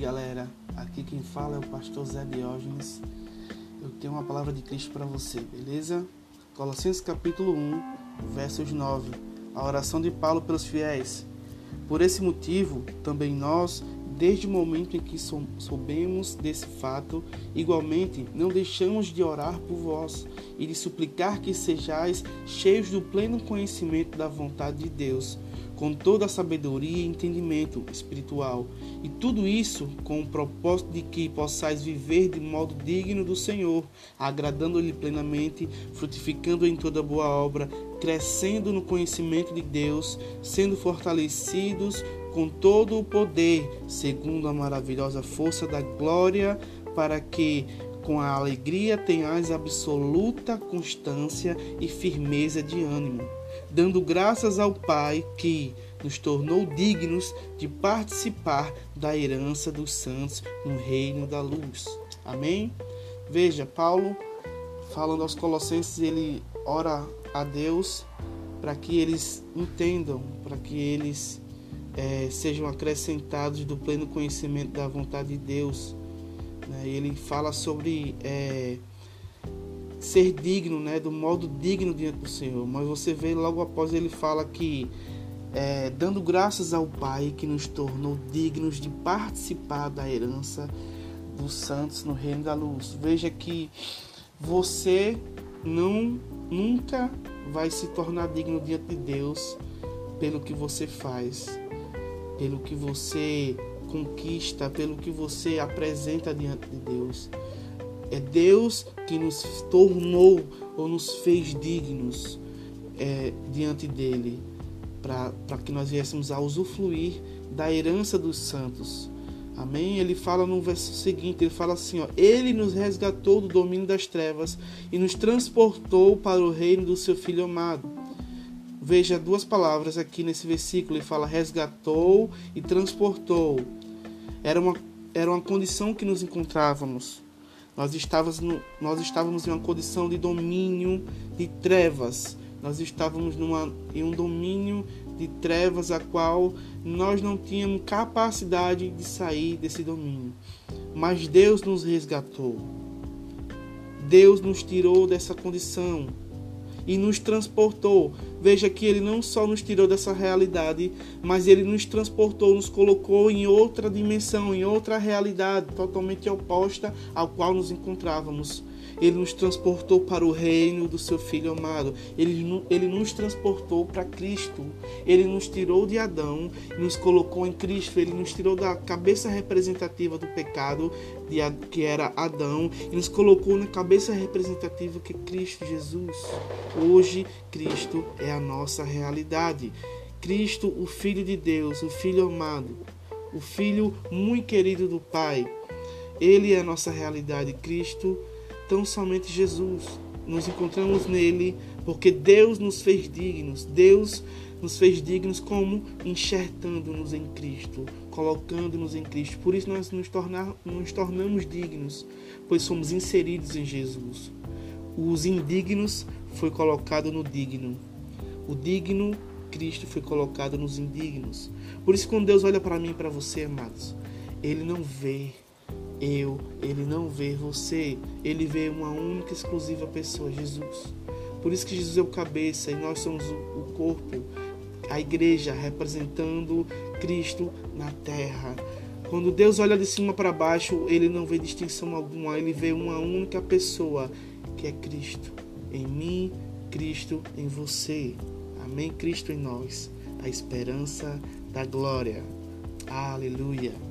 galera, aqui quem fala é o pastor Zé Diógenes. Eu tenho uma palavra de Cristo para você, beleza? Colossenses capítulo 1, versos 9. A oração de Paulo pelos fiéis. Por esse motivo, também nós, desde o momento em que soubemos desse fato, igualmente não deixamos de orar por vós e de suplicar que sejais cheios do pleno conhecimento da vontade de Deus, com toda a sabedoria e entendimento espiritual, e tudo isso com o propósito de que possais viver de modo digno do Senhor, agradando-lhe plenamente, frutificando em toda boa obra, crescendo no conhecimento de Deus, sendo fortalecidos com todo o poder, segundo a maravilhosa força da glória, para que com a alegria tenhais absoluta constância e firmeza de ânimo, dando graças ao Pai que nos tornou dignos de participar da herança dos santos no reino da luz. Amém? Veja, Paulo, falando aos Colossenses, ele ora a Deus para que eles entendam, para que eles é, sejam acrescentados do pleno conhecimento da vontade de Deus. Né? Ele fala sobre é, ser digno, né? do modo digno diante do Senhor. Mas você vê logo após ele fala que é, dando graças ao Pai que nos tornou dignos de participar da herança dos santos no reino da luz. Veja que você não nunca vai se tornar digno diante de Deus pelo que você faz, pelo que você conquista, pelo que você apresenta diante de Deus. É Deus que nos tornou ou nos fez dignos é, diante dele, para que nós viéssemos a usufruir da herança dos santos. Amém? Ele fala no verso seguinte, ele fala assim, ó, ele nos resgatou do domínio das trevas e nos transportou para o reino do seu filho amado Veja duas palavras aqui nesse versículo. Ele fala resgatou e transportou. Era uma, era uma condição que nos encontrávamos. Nós estávamos, no, nós estávamos em uma condição de domínio de trevas. Nós estávamos numa, em um domínio de trevas a qual nós não tínhamos capacidade de sair desse domínio. Mas Deus nos resgatou. Deus nos tirou dessa condição e nos transportou. Veja que ele não só nos tirou dessa realidade, mas ele nos transportou, nos colocou em outra dimensão, em outra realidade totalmente oposta ao qual nos encontrávamos. Ele nos transportou para o reino do seu Filho amado. Ele, ele nos transportou para Cristo. Ele nos tirou de Adão nos colocou em Cristo. Ele nos tirou da cabeça representativa do pecado, que era Adão, e nos colocou na cabeça representativa que é Cristo Jesus. Hoje, Cristo é a nossa realidade. Cristo, o Filho de Deus, o Filho amado, o Filho muito querido do Pai. Ele é a nossa realidade. Cristo tão somente Jesus. Nos encontramos nele porque Deus nos fez dignos. Deus nos fez dignos como enxertando-nos em Cristo, colocando-nos em Cristo. Por isso nós nos, tornar, nos tornamos dignos, pois somos inseridos em Jesus. Os indignos foi colocado no digno. O digno Cristo foi colocado nos indignos. Por isso quando Deus olha para mim e para você, amados, ele não vê eu, ele não vê você, ele vê uma única exclusiva pessoa, Jesus. Por isso que Jesus é o cabeça e nós somos o corpo, a igreja representando Cristo na terra. Quando Deus olha de cima para baixo, ele não vê distinção alguma, ele vê uma única pessoa, que é Cristo. Em mim, Cristo em você. Amém? Cristo em nós, a esperança da glória. Aleluia.